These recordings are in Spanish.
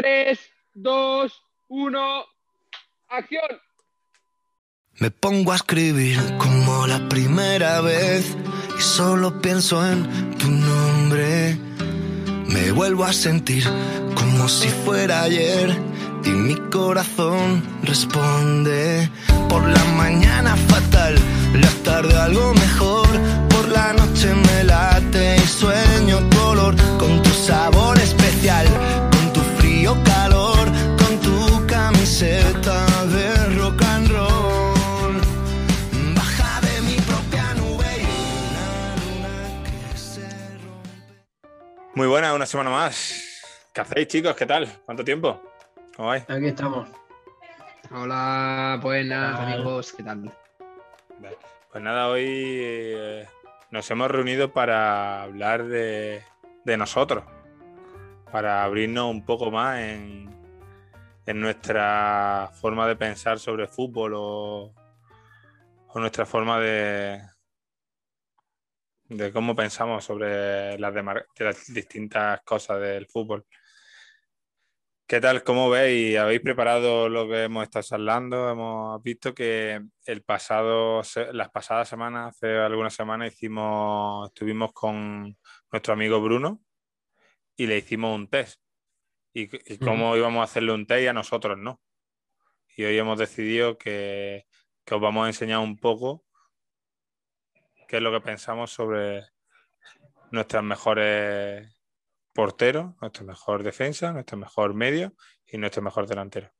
3, 2, 1, acción. Me pongo a escribir como la primera vez y solo pienso en tu nombre. Me vuelvo a sentir como si fuera ayer y mi corazón responde. Por la mañana fatal, la tarde algo mejor. Por la noche me late y sueño color con tu sabor especial, camiseta de rock and roll. Baja de mi propia nube y una luna que se rompe. Muy buena, una semana más. ¿Qué hacéis, chicos? ¿Qué tal? ¿Cuánto tiempo? ¿Cómo vais? Aquí estamos. Hola, buenas Hola. amigos, ¿qué tal? Pues nada, hoy eh, nos hemos reunido para hablar de, de nosotros, para abrirnos un poco más en, en nuestra forma de pensar sobre fútbol o, o nuestra forma de, de cómo pensamos sobre las, de las distintas cosas del fútbol. ¿Qué tal? ¿Cómo veis? ¿Habéis preparado lo que hemos estado hablando? Hemos visto que el pasado, las pasadas semanas, hace algunas semanas, hicimos, estuvimos con nuestro amigo Bruno y le hicimos un test. Y, y cómo íbamos a hacerle un test y a nosotros no. Y hoy hemos decidido que, que os vamos a enseñar un poco qué es lo que pensamos sobre nuestras mejores porteros, nuestro mejor defensa, nuestro mejor medio y nuestro mejor delantero.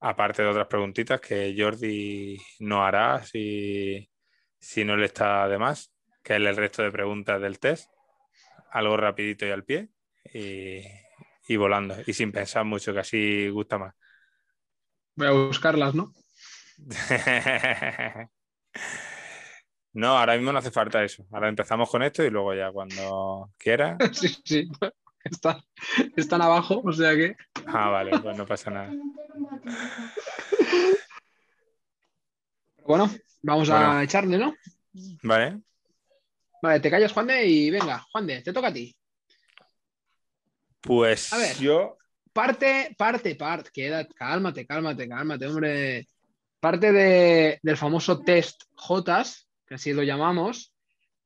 Aparte de otras preguntitas que Jordi no hará si, si no le está de más, que es el resto de preguntas del test. Algo rapidito y al pie y, y volando y sin pensar mucho, que así gusta más. Voy a buscarlas, ¿no? No, ahora mismo no hace falta eso. Ahora empezamos con esto y luego ya cuando quiera. sí, sí. Está- están abajo, o sea que. Ah, vale, pues no pasa nada. Bueno, vamos Bueno. a echarle, ¿no? Vale. Vale, te callas, Juan de, y venga, Juan de, te toca a ti. Pues A ver. yo Parte, parte, parte. Queda, cálmate, cálmate, cálmate, hombre. Parte de- del famoso test JOTAS, que así lo llamamos.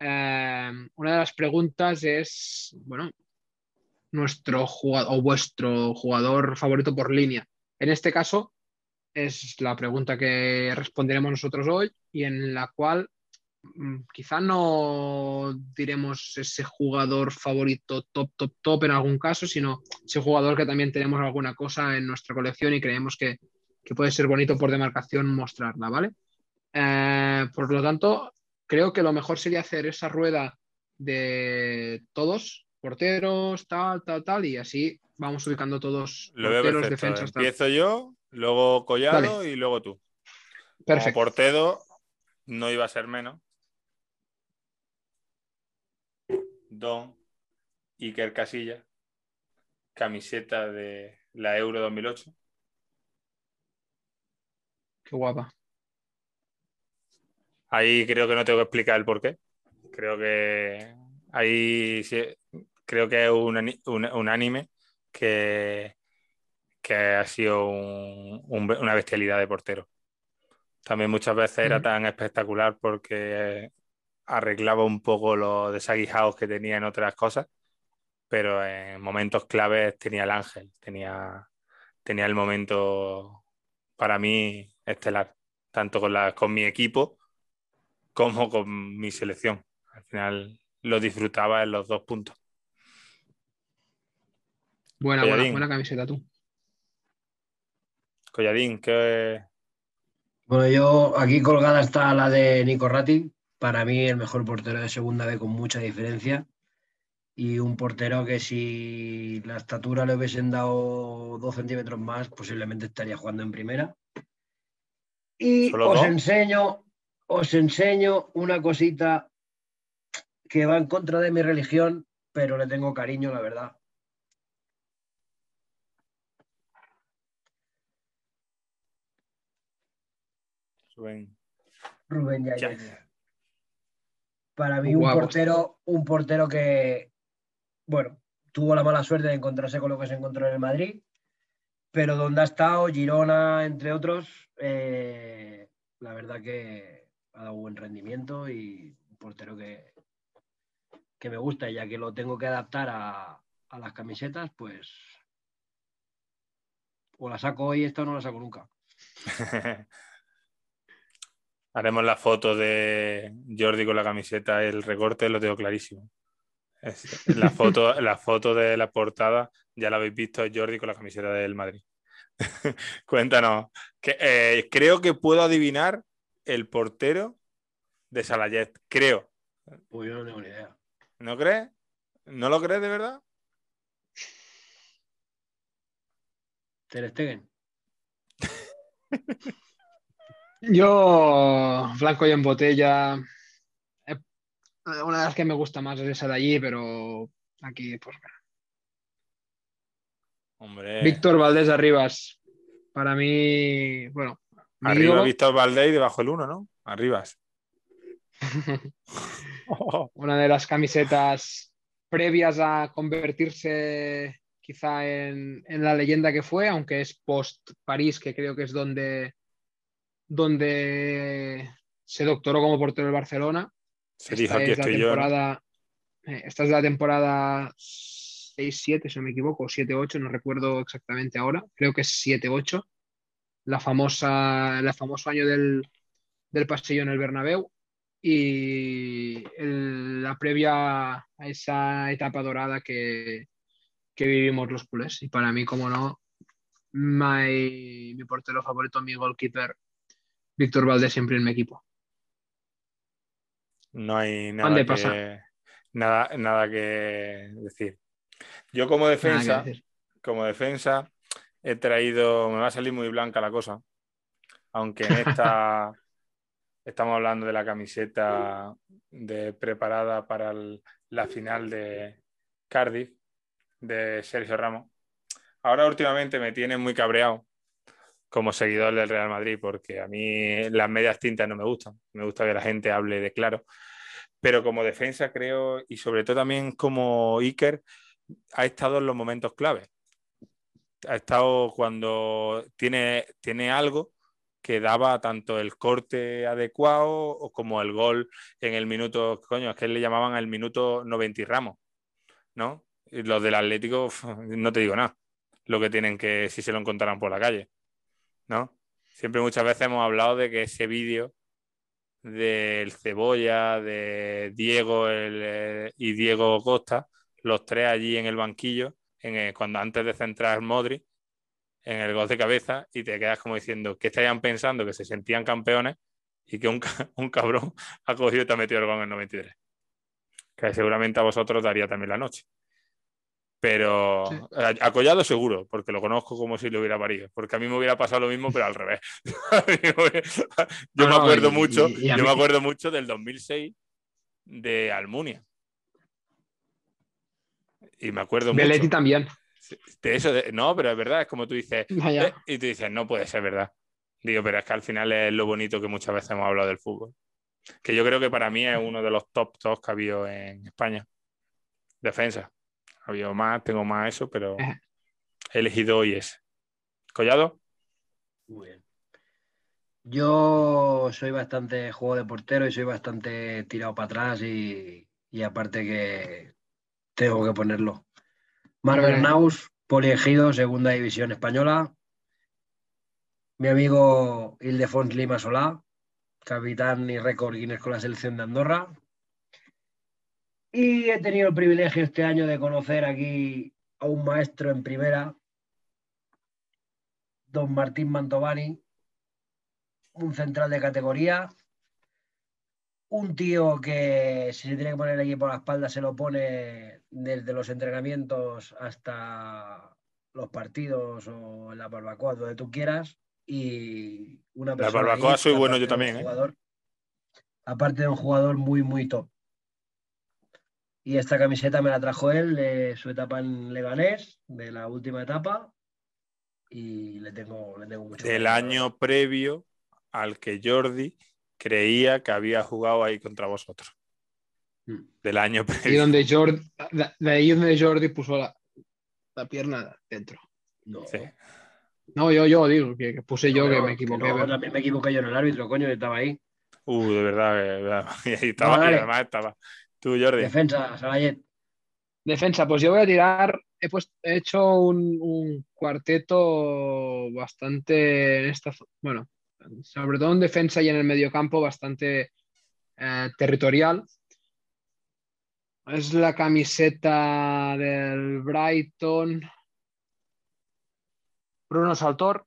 eh, una de las preguntas es, bueno, nuestro jugador o vuestro jugador favorito por línea. En este caso, es la pregunta que responderemos nosotros hoy y en la cual quizá no diremos ese jugador favorito top, top, top en algún caso, sino ese jugador que también tenemos alguna cosa en nuestra colección y creemos que, que puede ser bonito por demarcación mostrarla, ¿vale? Eh, por lo tanto, creo que lo mejor sería hacer esa rueda de todos, porteros, tal, tal, tal, y así vamos ubicando todos lo porteros, defensas, tal. Empiezo yo, luego Collado Dale. y luego tú. Como Perfecto. portero no iba a ser menos. Don Iker Casilla, camiseta de la Euro 2008. Qué guapa. Ahí creo que no tengo que explicar el porqué. Creo que ahí sí- creo que es un, ani- un- un anime que, que ha sido un- un- una bestialidad de portero. También muchas veces era Ujú. tan espectacular porque arreglaba un poco los desaguijados que tenía en otras cosas, pero en momentos claves tenía el ángel, tenía, tenía el momento para mí estelar, tanto con, la, con mi equipo como con mi selección. Al final lo disfrutaba en los dos puntos. Buena, buena, Collarín. buena camiseta tú. Colladín, que Bueno, yo aquí colgada está la de Nico Ratti, para mí el mejor portero de segunda B con mucha diferencia. Y un portero que si la estatura le hubiesen dado dos centímetros más, posiblemente estaría jugando en primera. Y ¿Solo os enseño, os enseño una cosita que va en contra de mi religión, pero le tengo cariño, la verdad. Rubén Ya. Yáñez. Para mí un portero, un portero que, bueno, tuvo la mala suerte de encontrarse con lo que se encontró en el Madrid, pero donde ha estado, Girona, entre otros, eh, la verdad que ha dado buen rendimiento y un portero que, que me gusta, ya que lo tengo que adaptar a, a las camisetas, pues o la saco hoy esta o no la saco nunca. Haremos la foto de Jordi con la camiseta, el recorte lo tengo clarísimo. la, foto, la foto de la portada ya la habéis visto, Jordi con la camiseta del Madrid. Cuéntanos, que, eh, creo que puedo adivinar el portero de Salayet, creo. Pues yo no tengo ni idea. ¿No crees? ¿No lo crees de verdad? Ter Stegen. Yo, Blanco y en botella. Eh, una de las que me gusta más es esa de allí, pero aquí, pues. Hombre. Víctor Valdés Arribas. Para mí, bueno. Arriba Víctor Valdés y debajo el uno, ¿no? Arribas. una de las camisetas previas a convertirse quizá en, la leyenda que fue, aunque es post París, que creo que es donde, donde se doctoró como portero del Barcelona. Se dijo esta es la temporada, eh, Esta es la temporada 6-7, si no me equivoco, o 7-8, no recuerdo exactamente ahora, creo que es 7-8, la famosa, el famoso año del, del pasillo en el Bernabéu y la previa a esa etapa dorada que, que vivimos los culés. Y para mí, como no, mi portero favorito, mi goalkeeper, Víctor Valdés, siempre en mi equipo. No hay nada que, nada, nada que decir. Yo como defensa, como defensa, he traído, me va a salir muy blanca la cosa, aunque en esta estamos hablando de la camiseta de, preparada para la final de Cardiff, de Sergio Ramos. Ahora últimamente me tiene muy cabreado como seguidor del Real Madrid porque a mí las medias tintas no me gustan. Me gusta que la gente hable de claro. Pero como defensa creo y sobre todo también como Iker ha estado en los momentos clave. Ha estado cuando tiene, tiene algo que daba tanto el corte adecuado como el gol en el minuto, coño, es que le llamaban el minuto 90 y Ramos, ¿no? los del Atlético, no te digo nada. Lo que tienen que, si se lo encontraran por la calle. ¿No? Siempre muchas veces hemos hablado de que ese vídeo del Cebolla, de Diego eh, y Diego Costa, los tres allí en el banquillo, en cuando antes de centrar Modri, en el gol de cabeza, y te quedas como diciendo que estarían pensando que se sentían campeones y que un, un cabrón ha cogido y te ha metido el gol en el 93. Que seguramente a vosotros daría también la noche. Pero acollado seguro, porque lo conozco como si lo hubiera parido. Porque a mí me hubiera pasado lo mismo, pero al revés. yo me acuerdo mucho, yo me acuerdo mucho del 2006 de Almunia. Y me acuerdo mucho. Leti también. De eso, no, pero es verdad, es como tú dices. Eh, y tú dices, no puede ser verdad. Digo, pero es que al final es lo bonito que muchas veces hemos hablado del fútbol. Que yo creo que para mí es uno de los top dos que ha habido en España. Defensa. Había más, tengo más eso, pero he elegido hoy ese. ¿Collado? Muy bien. Yo soy bastante juego de portero y soy bastante tirado para atrás y, aparte que tengo que ponerlo. Marvel Naus, poliegido, segunda división española. Mi amigo Ildefons Lima Solá, capitán y récord Guinness con la selección de Andorra. Y he tenido el privilegio este año de conocer aquí a un maestro en primera, don Martín Mantovani, un central de categoría, un tío que si se tiene que poner el equipo a la espalda se lo pone desde los entrenamientos hasta los partidos o en la barbacoa, donde tú quieras. Y una persona. La barbacoa soy bueno yo también. ¿eh? aparte de un jugador muy, muy top. Y esta camiseta me la trajo él de su etapa en Leganés, de la última etapa. Y le tengo, le tengo mucho. Del año previo al que Jordi creía que había jugado ahí contra vosotros. Mm. del año Y previo. donde Jordi, de, ahí donde Jordi puso la, la pierna dentro. No. Sí. No, yo, yo digo que, que puse yo que no, me equivoqué. también me equivoqué yo en el árbitro, coño, yo estaba ahí. Uh, de verdad, de verdad. Y ahí estaba, No, y además estaba. Tú, Jordi. Defensa, Salayet. Defensa, pues yo voy a tirar. He, puesto- he hecho un, cuarteto bastante en esta, bueno, sobre todo en defensa y en el mediocampo bastante eh, territorial. Es la camiseta del Brighton. Bruno Saltor,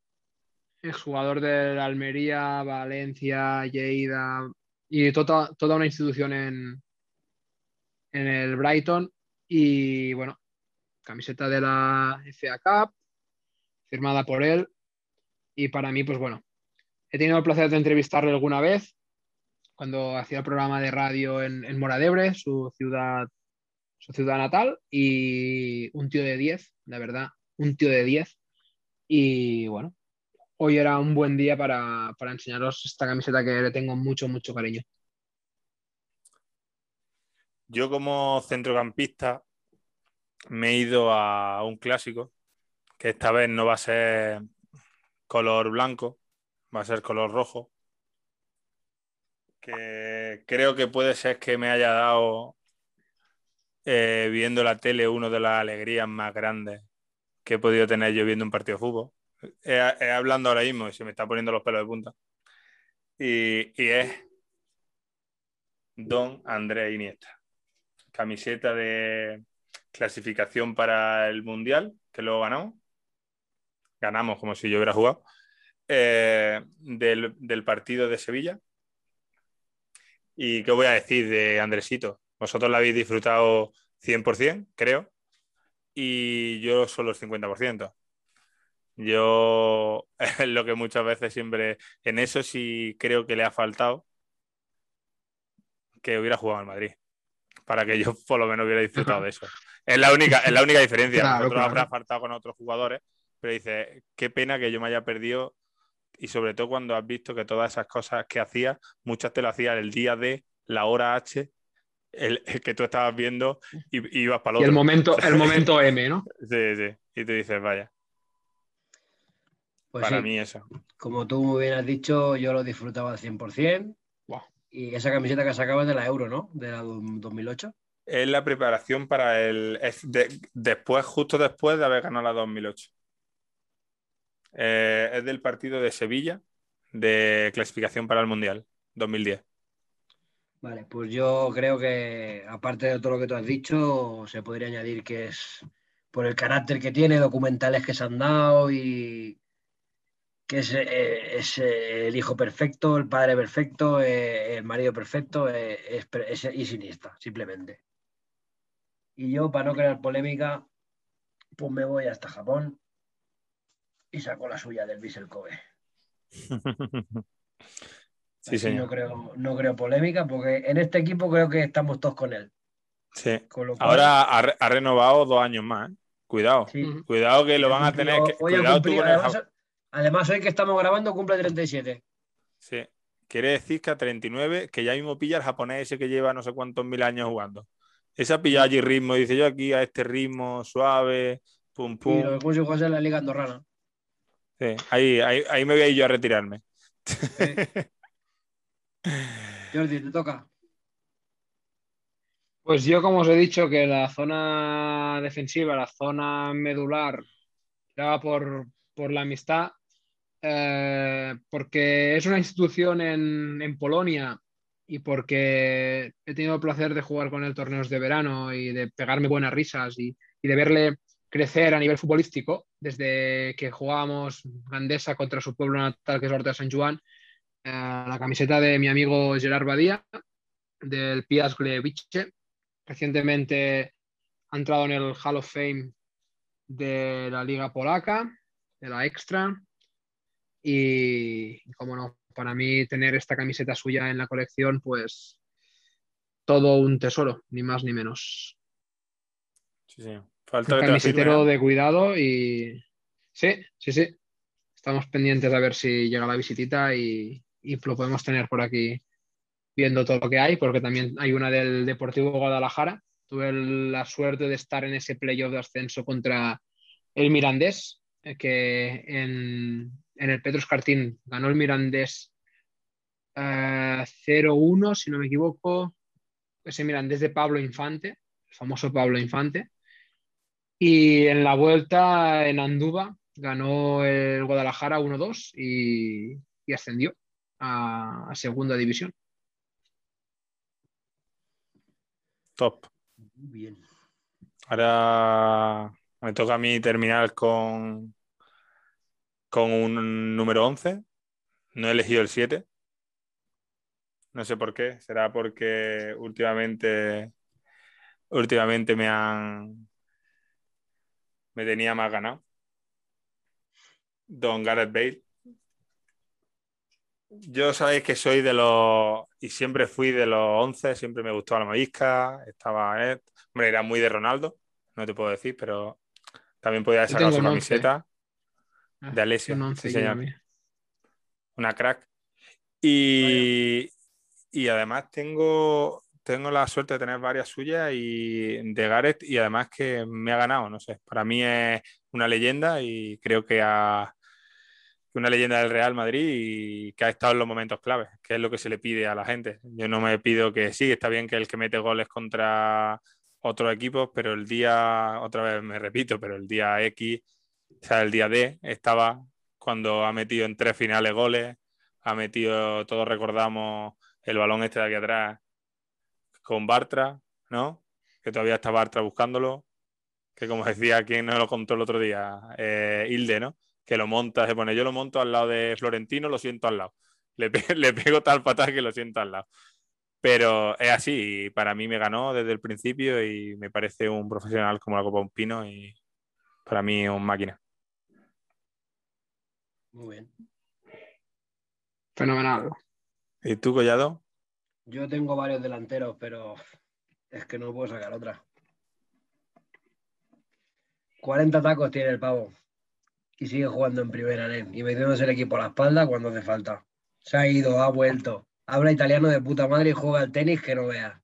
exjugador del Almería, Valencia, Lleida y tota- toda una institución en, en el Brighton. Y bueno, camiseta de la FA Cup, firmada por él. Y para mí, pues bueno, he tenido el placer de entrevistarle alguna vez cuando hacía el programa de radio en, en Moradebre, su ciudad, su ciudad natal. Y un tío de 10, la verdad, un tío de 10. Y bueno, hoy era un buen día para, para enseñaros esta camiseta que le tengo mucho, mucho cariño. Yo como centrocampista me he ido a un clásico, que esta vez no va a ser color blanco, va a ser color rojo, que creo que puede ser que me haya dado, eh, viendo la tele, una de las alegrías más grandes que he podido tener yo viendo un partido de fútbol. He, he hablando ahora mismo y se me está poniendo los pelos de punta. Y, y es Don Andrés Iniesta camiseta de clasificación para el Mundial, que luego ganamos. Ganamos como si yo hubiera jugado. eh, del, del partido de Sevilla. ¿Y qué voy a decir de Andresito? Vosotros la habéis disfrutado 100%, creo, y yo solo el 50%. Yo lo que muchas veces siempre en eso sí creo que le ha faltado que hubiera jugado en Madrid para que yo por lo menos hubiera disfrutado de eso. Es la única, es la única diferencia. Claro, Nosotros claro. habrá faltado con otros jugadores, pero dice, qué pena que yo me haya perdido y sobre todo cuando has visto que todas esas cosas que hacía, muchas te lo hacías el día de la hora H, el, el que tú estabas viendo y, y ibas para Y el el otro. momento, el momento M, ¿no? Sí, sí. Y tú dices, vaya, Pues para sí, mí eso. como tú muy bien has dicho, yo lo disfrutaba al 100%. Y esa camiseta que sacabas de la Euro, ¿no? De la do- 2008. Es la preparación para el. es de- después, justo después de haber ganado la 2008. Eh, es del partido de Sevilla, de clasificación para el Mundial 2010. Vale, pues yo creo que, aparte de todo lo que tú has dicho, se podría añadir que es por el carácter que tiene, documentales que se han dado y que es, eh, es, eh, el hijo perfecto, el padre perfecto, eh, el marido perfecto, es, es- y Iniesta, simplemente. Y yo, para no crear polémica, pues me voy hasta Japón y saco la suya del Vissel Kobe. sí, señor. No creo, no creo polémica, porque en este equipo creo que estamos todos con él. Sí. Con lo cual, Ahora ha, re- ha renovado dos años más. Cuidado. sí. Cuidado que lo van a tener. Cuidado tú con el Japón. Además, hoy que estamos grabando cumple 37. Sí. Quiere decir que a 39, que ya mismo pilla el japonés ese que lleva no sé cuántos mil años jugando. Ese ha pillado allí ritmo. Dice yo aquí a este ritmo suave, pum, Y pum. lo que consigo hacer en la Liga Andorrana. Sí, ahí, ahí, ahí me voy a ir yo a retirarme. Jordi, te toca. Pues yo, como os he dicho, que la zona defensiva, la zona medular, tiraba por, por la amistad, eh, porque es una institución en, en Polonia y porque he tenido el placer de jugar con él torneos de verano y de pegarme buenas risas y, y de verle crecer a nivel futbolístico desde que jugábamos Gandesa contra su pueblo natal, que es Horta San Juan, eh, la camiseta de mi amigo Gerard Badía, del Piast Gliwice, Recientemente ha entrado en el Hall of Fame de la Liga Polaca, de la Extra. Y, como no, para mí tener esta camiseta suya en la colección, pues todo un tesoro, ni más ni menos. Sí, sí. Falta Un camisetero de cuidado y sí, sí, sí. Estamos pendientes a ver si llega la visitita y, y lo podemos tener por aquí viendo todo lo que hay, porque también hay una del Deportivo Guadalajara. Tuve la suerte de estar en ese playoff de ascenso contra el Mirandés, eh, que en, el Petros Cartín ganó el Mirandés 0-1, eh, si no me equivoco. Ese Mirandés de Pablo Infante, el famoso Pablo Infante. Y en la vuelta en Anduba ganó el Guadalajara 1-2 y, ascendió a, segunda división. Top. bien. Ahora me toca a mí terminar con, con un número 11. No he elegido el 7. No sé por qué. Será porque últimamente, últimamente me han, me tenía más ganado. Don Gareth Bale. Yo sabéis que soy de los. Y siempre fui de los 11, siempre me gustó la marisca, estaba. Ed. Hombre, era muy de Ronaldo, no te puedo decir, pero también podía sacar su camiseta ah, de Alessio. Una crack. Y, y además tengo tengo la suerte de tener varias suyas y de Gareth y además que me ha ganado, no sé, para mí es una leyenda y creo que ha una leyenda del Real Madrid y que ha estado en los momentos claves, que es lo que se le pide a la gente. Yo no me pido que sí, está bien que el que mete goles contra otros equipos, pero el día, otra vez me repito, pero el día X, o sea, el día D, estaba cuando ha metido en tres finales goles, ha metido, todos recordamos el balón este de aquí atrás con Bartra, ¿no? Que todavía está Bartra buscándolo. Que como decía quien nos lo contó el otro día, eh, Hilde, ¿no? Que lo monta, se pone, yo lo monto al lado de Florentino, lo siento al lado. Le, le pego tal patada que lo siento al lado. Pero es así, para mí me ganó desde el principio y me parece un profesional como la Copa Un Pino y para mí es un máquina. Muy bien. Fenomenal. ¿Y tú, Collado? Yo tengo varios delanteros, pero es que no puedo sacar otra. 40 tacos tiene el pavo. Y sigue jugando en primera, ¿eh? Y metiéndose el equipo a la espalda cuando hace falta. Se ha ido, ha vuelto. Habla italiano de puta madre y juega al tenis que no vea.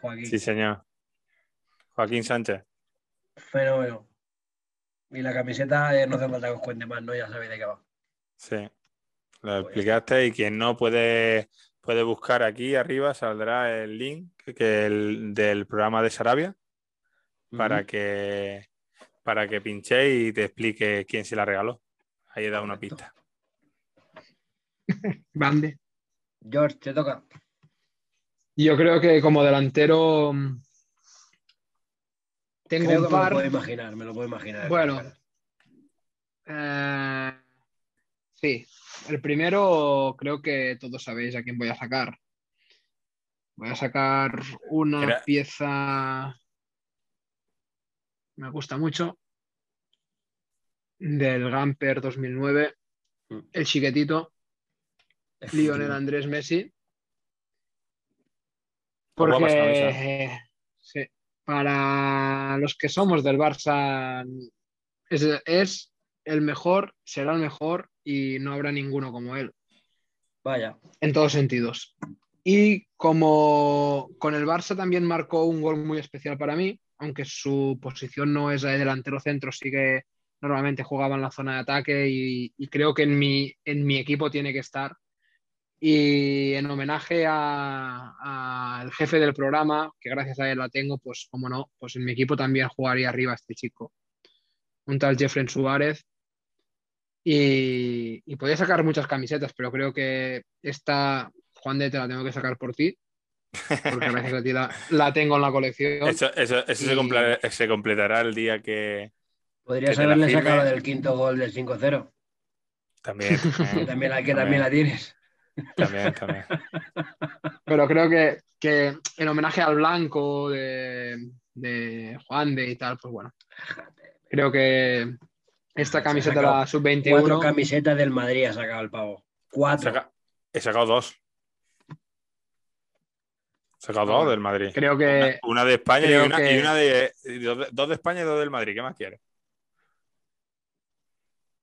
Joaquín. Sí, señor. Joaquín Sánchez. Fenómeno. Y la camiseta eh, no hace falta que os cuente más, ¿no? Ya sabéis de qué va. Sí. Lo pues explicaste y quien no puede, puede buscar aquí arriba, saldrá el link que el, del programa de Sarabia para, que, para que pinchéis y te explique quién se la regaló. Ahí he dado una pista. Grande. George, te toca. Yo creo que como delantero tengo un par. Me lo puedo imaginar, me lo puedo imaginar. Bueno, eh, sí, el primero creo que todos sabéis a quién voy a sacar. Voy a sacar una pieza. Me gusta mucho. Del Gamper 2009. Mm. El chiquetito. Lionel Andrés Messi. Porque para los que somos del Barça es el mejor, será el mejor y no habrá ninguno como él. Vaya. En todos sentidos. Y como con el Barça también marcó un gol muy especial para mí, aunque su posición no es de delantero centro, sí que normalmente jugaba en la zona de ataque y, creo que en mi, en mi equipo tiene que estar. Y en homenaje al jefe del programa, que gracias a él la tengo, pues como no, pues en mi equipo también jugaría arriba este chico. Un tal Jeffrey Suárez, y, podía sacar muchas camisetas, pero creo que esta, Juan de, te la tengo que sacar por ti. Porque gracias a ti la, tengo en la colección. Eso, se, completará el día que. Podrías haberle sacado del quinto gol del 5-0. También. también, la, que también. la tienes. También, también. Pero creo que, que en homenaje al blanco de, de Juan de y tal, pues bueno. Creo que, esta camiseta de la sub-21. Cuatro camisetas del Madrid ha sacado el pavo. Cuatro. He sacado dos. He sacado dos del Madrid. Creo que. Una, de España y una, y una, de. Dos de España y dos del Madrid. ¿Qué más quieres?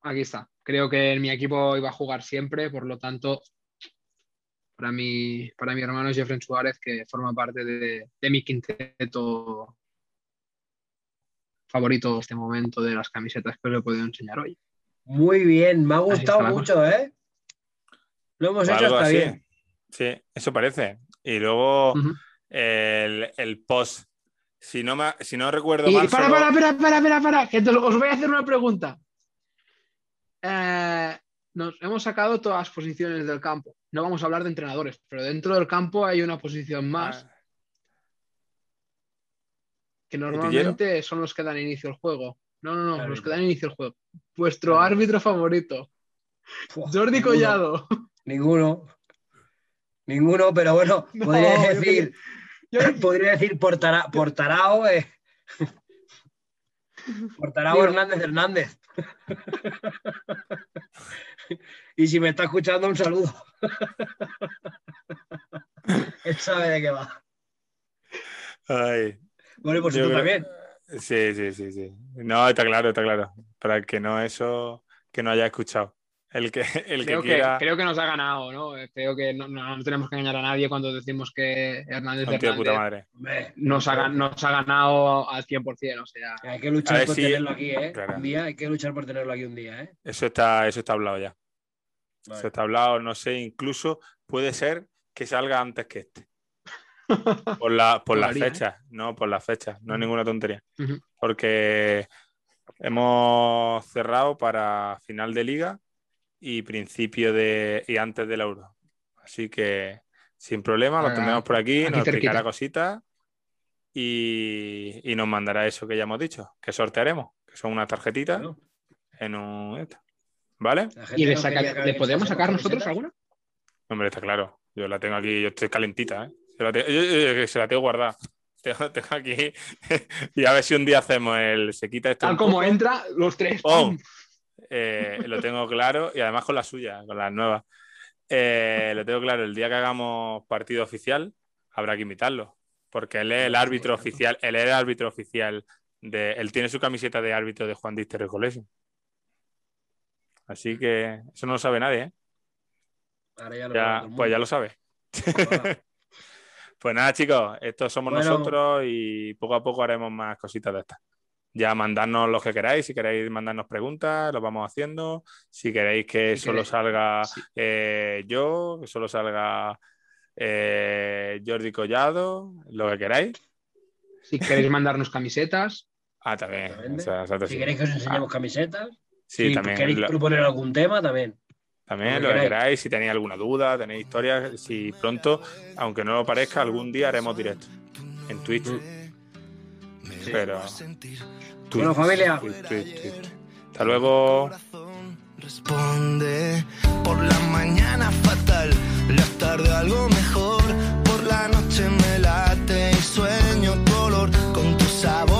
Aquí está. Creo que en mi equipo iba a jugar siempre, por lo tanto, para mi, para mi hermano Jeffrey Suárez, que forma parte de, de mi quinteto favorito en este momento de las camisetas que os he podido enseñar hoy. Muy bien, me ha gustado mucho, ¿eh? Lo hemos O hecho hasta así. bien. Sí, eso parece. Y luego el, el post. Si no, me, si no recuerdo Y mal. para, solo- para, para, para, para, para, que te- os voy a hacer una pregunta. Eh, nos hemos sacado todas las posiciones del campo. No vamos a hablar de entrenadores, pero dentro del campo hay una posición más Ah, que normalmente son los que dan inicio al juego. No, no, no, los que dan inicio al juego. Vuestro Árbitro. árbitro favorito, Pua, Jordi ninguno, Collado. Ninguno. Ninguno, pero bueno, No, podría decir, Yo- podría decir Portarao, eh. Portarao Digo- Hernández Hernández. y si me está escuchando, un saludo. Él sabe de qué va. ay, Bueno, y por creo- también. Sí, sí, sí, sí. No, está claro, está claro. Para el que no eso, que no haya escuchado. El que, el creo, que que, quiera. creo que nos ha ganado, ¿no? Creo que no, no- no tenemos que engañar a nadie cuando decimos que Hernández tío de puta Hernández madre. Hombre, nos ha, nos ha ganado al 100%, o sea, Hay que luchar por si- tenerlo aquí, ¿eh? Claro. Un día hay que luchar por tenerlo aquí un día, ¿eh? Eso está, eso está hablado ya. Vale. Eso está hablado, no sé, incluso puede ser que salga antes que este. Por, la, por las ¿eh? fechas, no, por las fechas, no es ninguna tontería. Porque hemos cerrado para final de liga y principio de y antes del euro. Así que sin problema, lo tendremos por aquí, aquí nos explicará cositas y, y nos mandará eso que ya hemos dicho, que sortearemos, que son unas tarjetitas Claro. en un... esto. ¿Vale? ¿y le, no saca- quería que ¿le podemos sacar nosotros alguna? Hombre, está claro. Yo la tengo aquí, yo estoy calentita, ¿eh? Se la, te- yo- yo- yo- se la tengo guardada. Tengo, tengo aquí. y a ver si un día hacemos el. Se quita esto. Tal como poco. entra, los tres. ¡Pum! Eh, lo tengo claro y además con la suya, con las nuevas. Eh, lo tengo claro. El día que hagamos partido oficial, habrá que invitarlo. Porque él es el árbitro oficial. Él es el árbitro oficial. De, él tiene su camiseta de árbitro de Juan Dister Recollection. Así que eso no lo sabe nadie, ¿eh? Ahora ya lo Ya, pues ya lo sabe. Pues nada, chicos, estos somos Bueno. nosotros y poco a poco haremos más cositas de estas. Ya mandadnos lo que queráis, si queréis mandarnos preguntas, lo vamos haciendo. Si queréis que Si solo queréis. salga Sí. eh, yo, que solo salga eh, Jordi Collado, lo que queráis. Si queréis mandarnos camisetas, Ah, también. Exactamente. o sea, exacto, Si sí. queréis que os enseñemos Ah, camisetas, sí, si también. queréis lo- proponer algún tema, también. También Lo que que queráis. queráis, si tenéis alguna duda, tenéis historias, si pronto, aunque no lo parezca, algún día haremos directo en Twitch sí. Pero... Bueno, familia. Hasta luego. Responde por la mañana fatal, la tarde algo mejor, por la noche me late y sueño color con tu sabor.